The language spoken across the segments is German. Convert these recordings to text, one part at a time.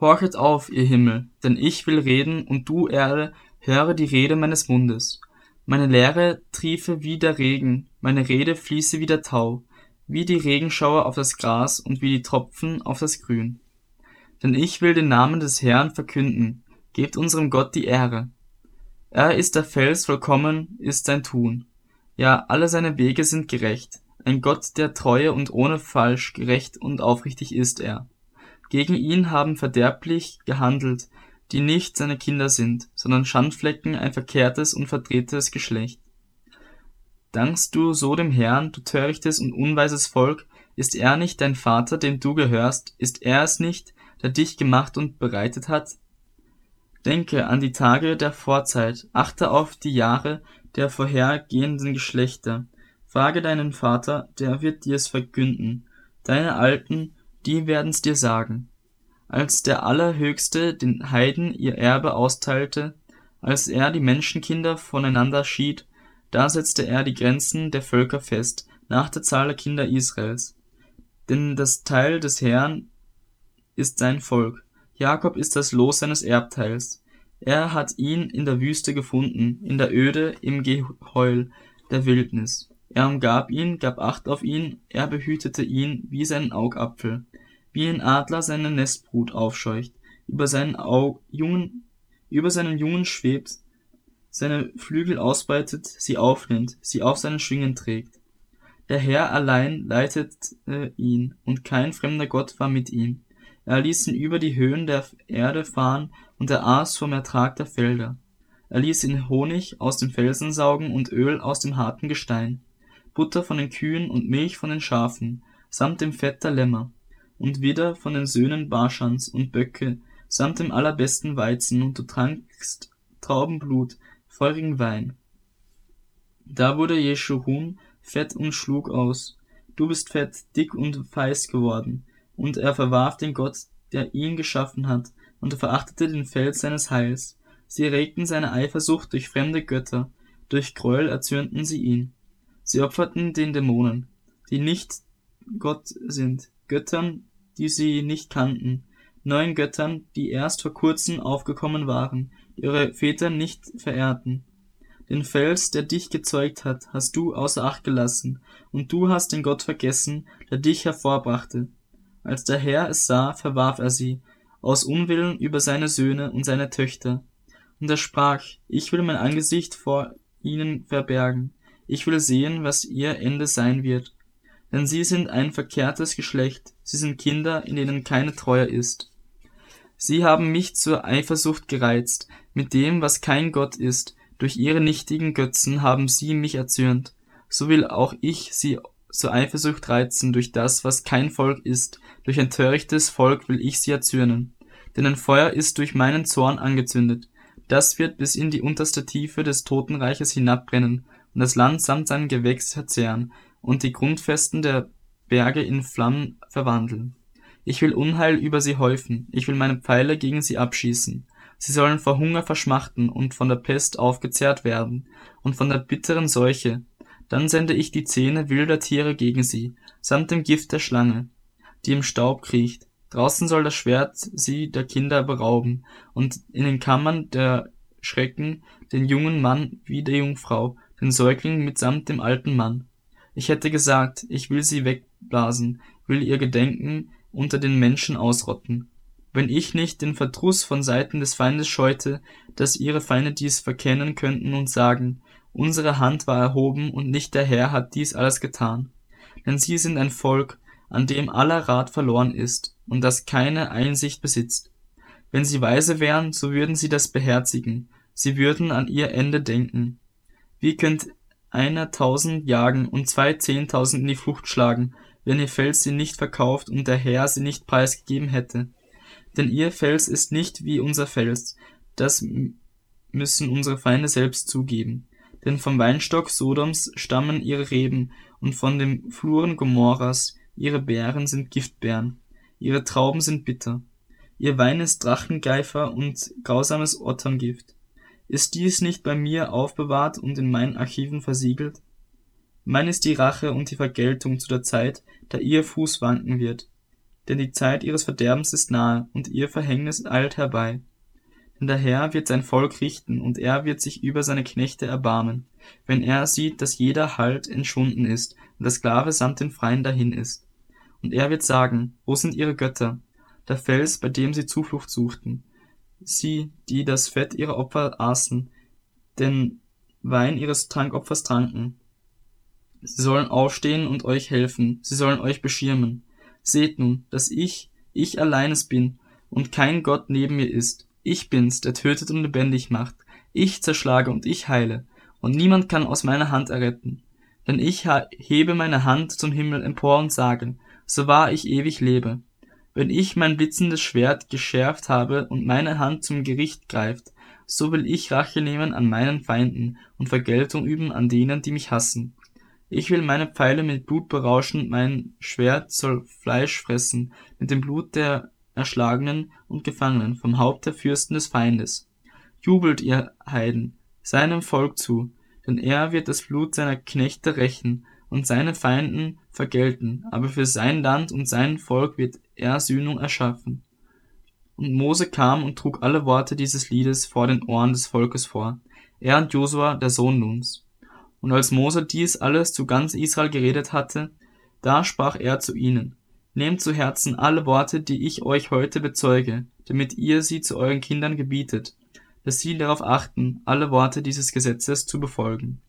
Horchet auf, ihr Himmel, denn ich will reden, und du, Erde, höre die Rede meines Mundes. Meine Lehre triefe wie der Regen, meine Rede fließe wie der Tau, wie die Regenschauer auf das Gras und wie die Tropfen auf das Grün. Denn ich will den Namen des Herrn verkünden, gebt unserem Gott die Ehre. Er ist der Fels, vollkommen ist sein Tun. Ja, alle seine Wege sind gerecht. Ein Gott der Treue und ohne Falsch, gerecht und aufrichtig ist er. Gegen ihn haben verderblich gehandelt, die nicht seine Kinder sind, sondern Schandflecken ein verkehrtes und verdrehtes Geschlecht. Dankst du so dem Herrn, du törichtes und unweises Volk, ist er nicht dein Vater, dem du gehörst, ist er es nicht, der dich gemacht und bereitet hat? Denke an die Tage der Vorzeit, achte auf die Jahre der vorhergehenden Geschlechter. Frage deinen Vater, der wird dir's verkünden. Deine Alten, die werden's dir sagen. Als der Allerhöchste den Heiden ihr Erbe austeilte, als er die Menschenkinder voneinander schied, da setzte er die Grenzen der Völker fest, nach der Zahl der Kinder Israels. Denn das Teil des Herrn ist sein Volk, Jakob ist das Los seines Erbteils. Er hat ihn in der Wüste gefunden, in der Öde, im Geheul der Wildnis. Er umgab ihn, gab Acht auf ihn, er behütete ihn wie seinen Augapfel, wie ein Adler seine Nestbrut aufscheucht, über seinen Au Jungen, über seinen Jungen schwebt, seine Flügel ausbreitet, sie aufnimmt, sie auf seinen Schwingen trägt. Der Herr allein leitete ihn, und kein fremder Gott war mit ihm. Er ließ ihn über die Höhen der Erde fahren, und er aß vom Ertrag der Felder. Er ließ ihn Honig aus den Felsen saugen und Öl aus dem harten Gestein, Butter von den Kühen und Milch von den Schafen, samt dem Fett der Lämmer, und wieder von den Söhnen Barschans und Böcke, samt dem allerbesten Weizen, und du trankst Traubenblut, feurigen Wein. Da wurde Jeschurun fett und schlug aus. Du bist fett, dick und feist geworden. Und er verwarf den Gott, der ihn geschaffen hat, und er verachtete den Fels seines Heils. Sie erregten seine Eifersucht durch fremde Götter, durch Gräuel erzürnten sie ihn. Sie opferten den Dämonen, die nicht Gott sind, Göttern, die sie nicht kannten, neuen Göttern, die erst vor kurzem aufgekommen waren, die ihre Väter nicht verehrten. Den Fels, der dich gezeugt hat, hast du außer Acht gelassen, und du hast den Gott vergessen, der dich hervorbrachte. Als der Herr es sah, verwarf er sie, aus Unwillen über seine Söhne und seine Töchter. Und er sprach, ich will mein Angesicht vor ihnen verbergen, ich will sehen, was ihr Ende sein wird. Denn sie sind ein verkehrtes Geschlecht, sie sind Kinder, in denen keine Treue ist. Sie haben mich zur Eifersucht gereizt, mit dem, was kein Gott ist, durch ihre nichtigen Götzen haben sie mich erzürnt. So will auch ich sie zur Eifersucht reizen durch das, was kein Volk ist, durch ein törichtes Volk will ich sie erzürnen. Denn ein Feuer ist durch meinen Zorn angezündet, das wird bis in die unterste Tiefe des Totenreiches hinabbrennen und das Land samt seinem Gewächs verzehren und die Grundfesten der Berge in Flammen verwandeln. Ich will Unheil über sie häufen, ich will meine Pfeile gegen sie abschießen. Sie sollen vor Hunger verschmachten und von der Pest aufgezehrt werden und von der bitteren Seuche, dann sende ich die Zähne wilder Tiere gegen sie, samt dem Gift der Schlange, die im Staub kriecht. Draußen soll das Schwert sie der Kinder berauben, und in den Kammern der Schrecken den jungen Mann wie der Jungfrau, den Säugling mitsamt dem alten Mann. Ich hätte gesagt, ich will sie wegblasen, will ihr Gedenken unter den Menschen ausrotten. Wenn ich nicht den Verdruss von Seiten des Feindes scheute, dass ihre Feinde dies verkennen könnten und sagen, Unsere Hand war erhoben, und nicht der Herr hat dies alles getan. Denn sie sind ein Volk, an dem aller Rat verloren ist, und das keine Einsicht besitzt. Wenn sie weise wären, so würden sie das beherzigen, sie würden an ihr Ende denken. Wie könnt einer tausend jagen und zwei zehntausend in die Flucht schlagen, wenn ihr Fels sie nicht verkauft und der Herr sie nicht preisgegeben hätte? Denn ihr Fels ist nicht wie unser Fels, das müssen unsere Feinde selbst zugeben. Denn vom Weinstock Sodoms stammen ihre Reben, und von den Fluren Gomorras ihre Beeren sind Giftbeeren, ihre Trauben sind bitter. Ihr Wein ist Drachengeifer und grausames Otterngift. Ist dies nicht bei mir aufbewahrt und in meinen Archiven versiegelt? Mein ist die Rache und die Vergeltung zu der Zeit, da ihr Fuß wanken wird. denn die Zeit ihres Verderbens ist nahe, und ihr Verhängnis eilt herbei. Denn der Herr wird sein Volk richten, und er wird sich über seine Knechte erbarmen, wenn er sieht, dass jeder Halt entschwunden ist und der Sklave samt den Freien dahin ist. Und er wird sagen, wo sind ihre Götter? Der Fels, bei dem sie Zuflucht suchten. Sie, die das Fett ihrer Opfer aßen, den Wein ihres Trankopfers tranken. Sie sollen aufstehen und euch helfen, sie sollen euch beschirmen. Seht nun, dass ich, ich alleines bin und kein Gott neben mir ist. Ich bin's, der tötet und lebendig macht. Ich zerschlage und ich heile, und niemand kann aus meiner Hand erretten. Denn ich hebe meine Hand zum Himmel empor und sage, so wahr ich ewig lebe. Wenn ich mein blitzendes Schwert geschärft habe und meine Hand zum Gericht greift, so will ich Rache nehmen an meinen Feinden und Vergeltung üben an denen, die mich hassen. Ich will meine Pfeile mit Blut berauschen, mein Schwert soll Fleisch fressen, mit dem Blut der Erschlagenen und Gefangenen, vom Haupt der Fürsten des Feindes. Jubelt, ihr Heiden, seinem Volk zu, denn er wird das Blut seiner Knechte rächen und seine Feinden vergelten, aber für sein Land und sein Volk wird er Sühnung erschaffen. Und Mose kam und trug alle Worte dieses Liedes vor den Ohren des Volkes vor, er und Josua, der Sohn Nuns. Und als Mose dies alles zu ganz Israel geredet hatte, da sprach er zu ihnen, Nehmt zu Herzen alle Worte, die ich euch heute bezeuge, damit ihr sie zu euren Kindern gebietet, dass sie darauf achten, alle Worte dieses Gesetzes zu befolgen.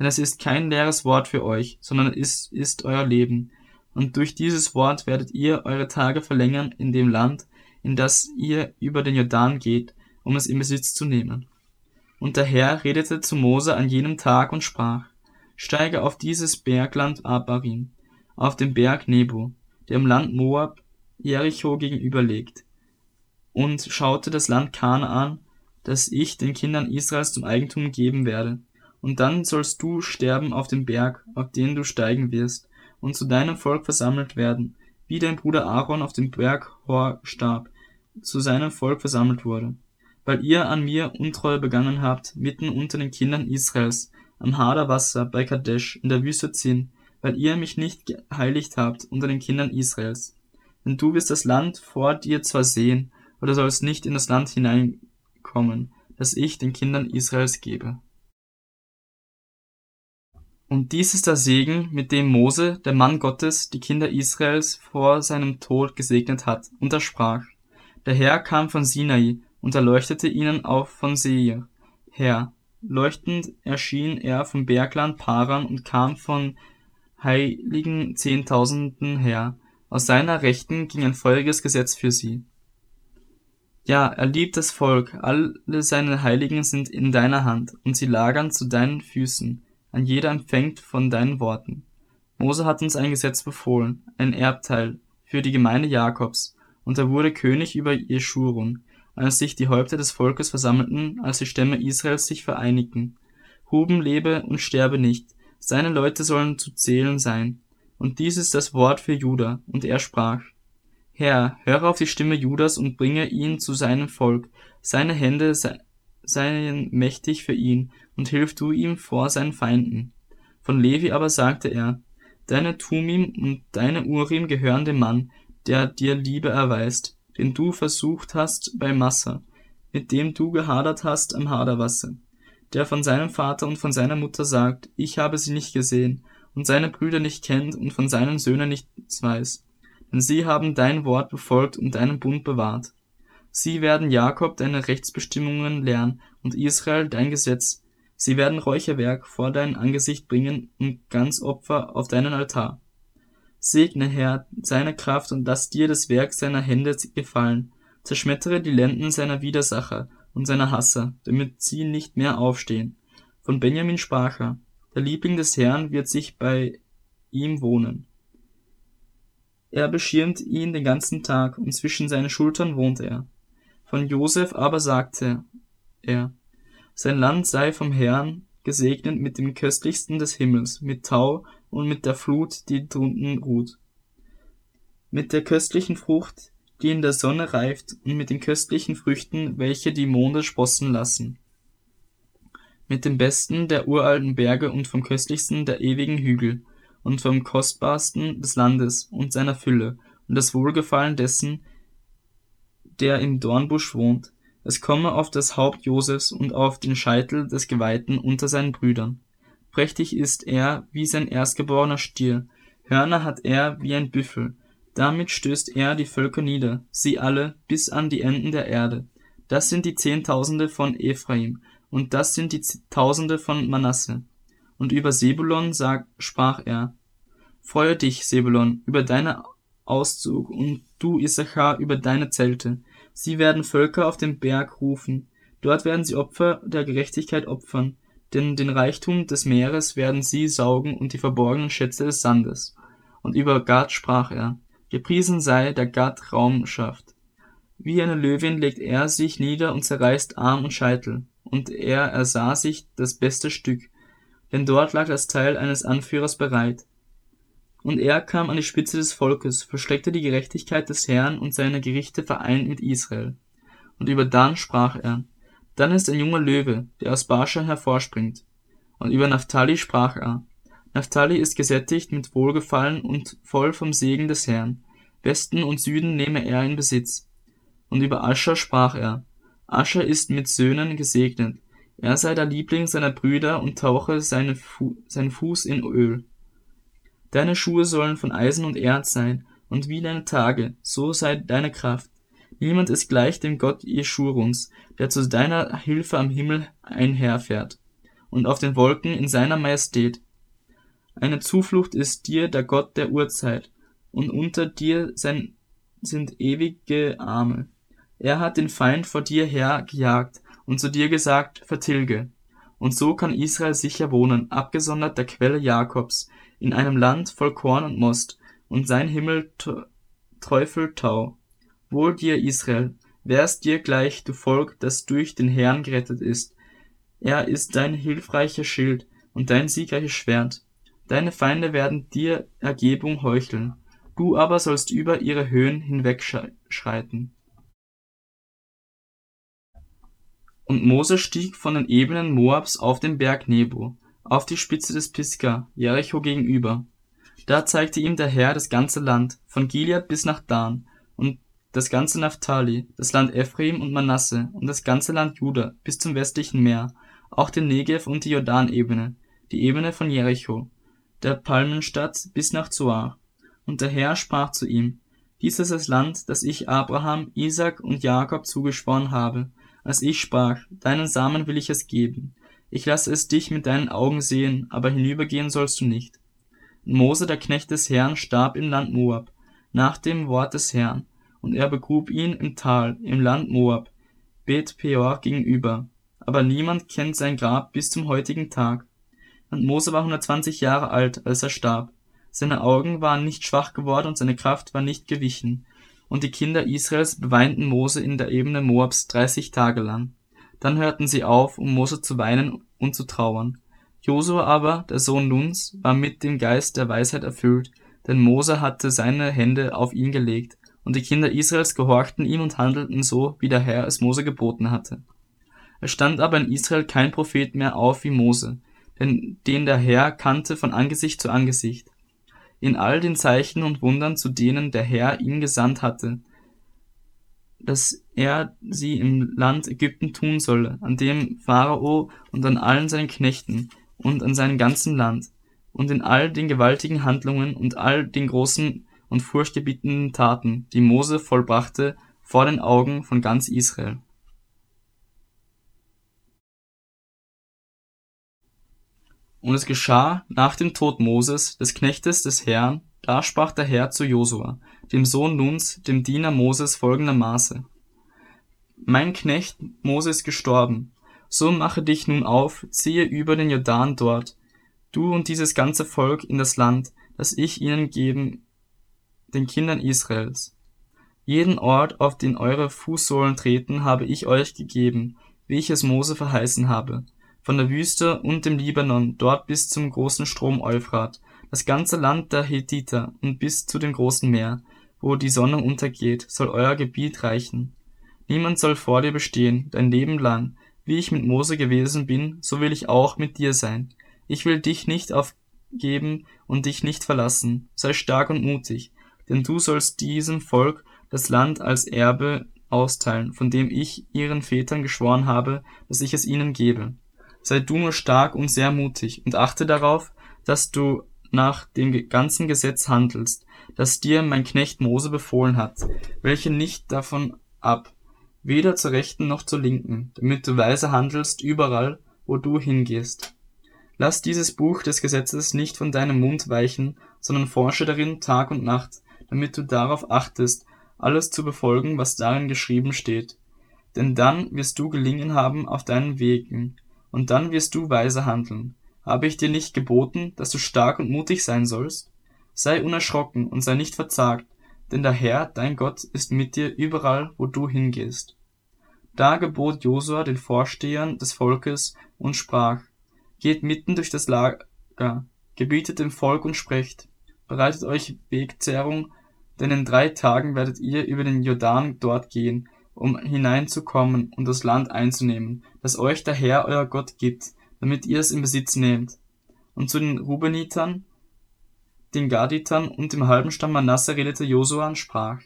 Denn es ist kein leeres Wort für euch, sondern es ist euer Leben. Und durch dieses Wort werdet ihr eure Tage verlängern in dem Land, in das ihr über den Jordan geht, um es in Besitz zu nehmen. Und der Herr redete zu Mose an jenem Tag und sprach, Steige auf dieses Bergland Abarim, auf den Berg Nebo, der im Land Moab Jericho gegenüber liegt, und schaute das Land Kanaan, das ich den Kindern Israels zum Eigentum geben werde. Und dann sollst du sterben auf dem Berg, auf den du steigen wirst, und zu deinem Volk versammelt werden, wie dein Bruder Aaron auf dem Berg Hor starb, zu seinem Volk versammelt wurde. Weil ihr an mir Untreue begangen habt, mitten unter den Kindern Israels, am Hader Wasser bei Kadesh in der Wüste Zin, weil ihr mich nicht geheiligt habt unter den Kindern Israels. Denn du wirst das Land vor dir zwar sehen, aber du sollst nicht in das Land hineinkommen, das ich den Kindern Israels gebe. Und dies ist der Segen, mit dem Mose, der Mann Gottes, die Kinder Israels vor seinem Tod gesegnet hat, und er sprach, der Herr kam von Sinai und erleuchtete ihnen auch von Seir her. Leuchtend erschien er vom Bergland Paran und kam von heiligen Zehntausenden her. Aus seiner Rechten ging ein feuriges Gesetz für sie. Ja, er liebt das Volk, alle seine Heiligen sind in deiner Hand, und sie lagern zu deinen Füßen, ein jeder empfängt von deinen Worten. Mose hat uns ein Gesetz befohlen, ein Erbteil, für die Gemeinde Jakobs, und er wurde König über Jeschurun, als sich die Häupter des Volkes versammelten, als die Stämme Israels sich vereinigten. Huben lebe und sterbe nicht, seine Leute sollen zu zählen sein. Und dies ist das Wort für Juda. Und er sprach, Herr, höre auf die Stimme Judas und bringe ihn zu seinem Volk. Seine Hände seien mächtig für ihn, und hilf du ihm vor seinen Feinden. Von Levi aber sagte er, Deine Tumim und deine Urim gehören dem Mann, der dir Liebe erweist, den du versucht hast bei Massa, mit dem du gehadert hast am Haderwasser der von seinem Vater und von seiner Mutter sagt, ich habe sie nicht gesehen, und seine Brüder nicht kennt und von seinen Söhnen nichts weiß. Denn sie haben dein Wort befolgt und deinen Bund bewahrt. Sie werden Jakob deine Rechtsbestimmungen lernen und Israel dein Gesetz. Sie werden Räucherwerk vor dein Angesicht bringen und ganz Opfer auf deinen Altar. Segne, Herr, seine Kraft und lass dir das Werk seiner Hände gefallen. Zerschmettere die Lenden seiner Widersacher und seiner Hasser, damit sie nicht mehr aufstehen. Von Benjamin sprach er, der Liebling des Herrn wird sich bei ihm wohnen. Er beschirmt ihn den ganzen Tag, und zwischen seinen Schultern wohnt er. Von Josef aber sagte er, sein Land sei vom Herrn gesegnet mit dem köstlichsten des Himmels, mit Tau und mit der Flut, die drunten ruht. Mit der köstlichen Frucht, die in der Sonne reift, und mit den köstlichen Früchten, welche die Monde sprossen lassen. Mit dem besten der uralten Berge und vom köstlichsten der ewigen Hügel, und vom kostbarsten des Landes und seiner Fülle, und das Wohlgefallen dessen, der im Dornbusch wohnt. Es komme auf das Haupt Josefs und auf den Scheitel des Geweihten unter seinen Brüdern. Prächtig ist er wie sein erstgeborener Stier, Hörner hat er wie ein Büffel. Damit stößt er die Völker nieder, sie alle, bis an die Enden der Erde. Das sind die Zehntausende von Ephraim, und das sind die Tausende von Manasse. Und über Sebulon sag, sprach er, Freue dich, Sebulon, über deinen Auszug, und du, Issachar, über deine Zelte. Sie werden Völker auf den Berg rufen, dort werden sie Opfer der Gerechtigkeit opfern, denn den Reichtum des Meeres werden sie saugen und die verborgenen Schätze des Sandes. Und über Gad sprach er, Gepriesen sei, der Gad Raum schafft. Wie eine Löwin legt er sich nieder und zerreißt Arm und Scheitel, und er ersah sich das beste Stück, denn dort lag das Teil eines Anführers bereit. Und er kam an die Spitze des Volkes, versteckte die Gerechtigkeit des Herrn und seine Gerichte vereint mit Israel. Und über Dan sprach er, dann ist ein junger Löwe, der aus Baschan hervorspringt. Und über Naphtali sprach er, Naphtali ist gesättigt mit Wohlgefallen und voll vom Segen des Herrn. Westen und Süden nehme er in Besitz. Und über Ascher sprach er, Ascher ist mit Söhnen gesegnet. Er sei der Liebling seiner Brüder und tauche seinen Fuß in Öl. Deine Schuhe sollen von Eisen und Erz sein, und wie deine Tage, so sei deine Kraft. Niemand ist gleich dem Gott Jeschuruns, der zu deiner Hilfe am Himmel einherfährt und auf den Wolken in seiner Majestät. Eine Zuflucht ist dir der Gott der Urzeit, und unter dir sein, sind ewige Arme. Er hat den Feind vor dir her gejagt und zu dir gesagt, vertilge. Und so kann Israel sicher wohnen, abgesondert der Quelle Jakobs, in einem Land voll Korn und Most, und sein Himmel träufelt Tau. Wohl dir, Israel, wär's dir gleich, du Volk, das durch den Herrn gerettet ist. Er ist dein hilfreicher Schild und dein siegreiches Schwert. Deine Feinde werden dir Ergebung heucheln, du aber sollst über ihre Höhen hinwegschreiten. Und Mose stieg von den Ebenen Moabs auf den Berg Nebo, auf die Spitze des Pisgah, Jericho gegenüber. Da zeigte ihm der Herr das ganze Land, von Gilead bis nach Dan, und das ganze Naphtali, das Land Ephraim und Manasse und das ganze Land Juda bis zum westlichen Meer, auch den Negev und die Jordanebene, die Ebene von Jericho, der Palmenstadt bis nach Zoar. Und der Herr sprach zu ihm, dies ist das Land, das ich Abraham, Isaac und Jakob zugeschworen habe, als ich sprach, deinen Samen will ich es geben. Ich lasse es dich mit deinen Augen sehen, aber hinübergehen sollst du nicht. Mose, der Knecht des Herrn, starb im Land Moab, nach dem Wort des Herrn, und er begrub ihn im Tal, im Land Moab, Bet Peor gegenüber. Aber niemand kennt sein Grab bis zum heutigen Tag. Und Mose war 120 Jahre alt, als er starb. Seine Augen waren nicht schwach geworden und seine Kraft war nicht gewichen. Und die Kinder Israels beweinten Mose in der Ebene Moabs 30 Tage lang. Dann hörten sie auf, um Mose zu weinen und zu trauern. Josua aber, der Sohn Nuns, war mit dem Geist der Weisheit erfüllt, denn Mose hatte seine Hände auf ihn gelegt, und die Kinder Israels gehorchten ihm und handelten so, wie der Herr es Mose geboten hatte. Es stand aber in Israel kein Prophet mehr auf wie Mose, denn den der Herr kannte von Angesicht zu Angesicht. In all den Zeichen und Wundern, zu denen der Herr ihn gesandt hatte, dass er sie im Land Ägypten tun solle, an dem Pharao und an allen seinen Knechten und an seinem ganzen Land, und in all den gewaltigen Handlungen und all den großen und furchtgebietenden Taten, die Mose vollbrachte vor den Augen von ganz Israel. Und es geschah nach dem Tod Moses, des Knechtes des Herrn, da sprach der Herr zu Josua, dem Sohn Nuns, dem Diener Moses folgendermaßen. Mein Knecht Moses gestorben, so mache dich nun auf, ziehe über den Jordan dort, du und dieses ganze Volk in das Land, das ich ihnen geben, den Kindern Israels. Jeden Ort, auf den eure Fußsohlen treten, habe ich euch gegeben, wie ich es Mose verheißen habe, von der Wüste und dem Libanon dort bis zum großen Strom Euphrat, das ganze Land der Hethiter und bis zu dem großen Meer, wo die Sonne untergeht, soll euer Gebiet reichen. Niemand soll vor dir bestehen, dein Leben lang, wie ich mit Mose gewesen bin, so will ich auch mit dir sein. Ich will dich nicht aufgeben und dich nicht verlassen. Sei stark und mutig, denn du sollst diesem Volk das Land als Erbe austeilen, von dem ich ihren Vätern geschworen habe, dass ich es ihnen gebe. Sei du nur stark und sehr mutig und achte darauf, dass du nach dem ganzen Gesetz handelst, das dir mein Knecht Mose befohlen hat, welche nicht davon ab, weder zur rechten noch zur linken, damit du weise handelst überall, wo du hingehst. Lass dieses Buch des Gesetzes nicht von deinem Mund weichen, sondern forsche darin Tag und Nacht, damit du darauf achtest, alles zu befolgen, was darin geschrieben steht. Denn dann wirst du gelingen haben auf deinen Wegen, und dann wirst du weise handeln. Habe ich dir nicht geboten, dass du stark und mutig sein sollst? Sei unerschrocken und sei nicht verzagt, denn der Herr, dein Gott, ist mit dir überall, wo du hingehst. Da gebot Josua den Vorstehern des Volkes und sprach, Geht mitten durch das Lager, gebietet dem Volk und sprecht, bereitet euch Wegzehrung, denn in drei Tagen werdet ihr über den Jordan dort gehen, um hineinzukommen und das Land einzunehmen, das euch der Herr euer Gott gibt, damit ihr es in Besitz nehmt. Und zu den Rubenitern, den Gaditern und dem halben Stamm Manasse redete Josua und sprach,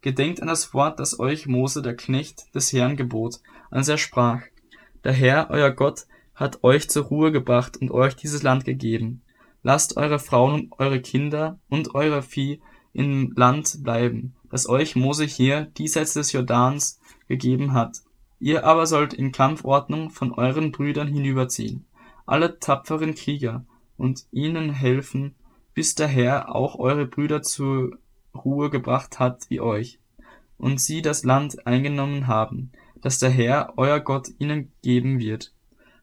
Gedenkt an das Wort, das euch Mose, der Knecht des Herrn, gebot, als er sprach, Der Herr, euer Gott, hat euch zur Ruhe gebracht und euch dieses Land gegeben. Lasst eure Frauen und eure Kinder und euer Vieh im Land bleiben, das euch Mose hier diesseits des Jordans gegeben hat. Ihr aber sollt in Kampfordnung von euren Brüdern hinüberziehen, alle tapferen Krieger, und ihnen helfen, bis der Herr auch eure Brüder zur Ruhe gebracht hat wie euch, und sie das Land eingenommen haben, das der Herr, euer Gott, ihnen geben wird.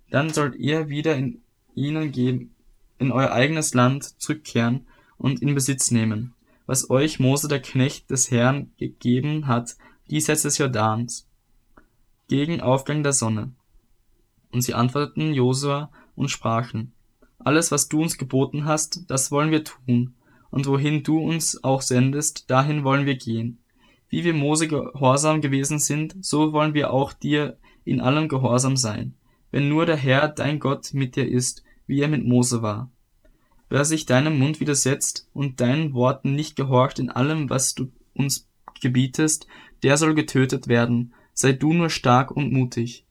Dann sollt ihr wieder in ihnen geben, in euer eigenes Land zurückkehren und in Besitz nehmen, was euch Mose der Knecht des Herrn gegeben hat, diesseits des Jordans, gegen Aufgang der Sonne. Und sie antworteten Josua und sprachen, alles, was du uns geboten hast, das wollen wir tun, und wohin du uns auch sendest, dahin wollen wir gehen. Wie wir Mose gehorsam gewesen sind, so wollen wir auch dir in allem gehorsam sein, wenn nur der Herr, dein Gott, mit dir ist, wie er mit Mose war. Wer sich deinem Mund widersetzt und deinen Worten nicht gehorcht in allem, was du uns gebietest, der soll getötet werden, sei du nur stark und mutig.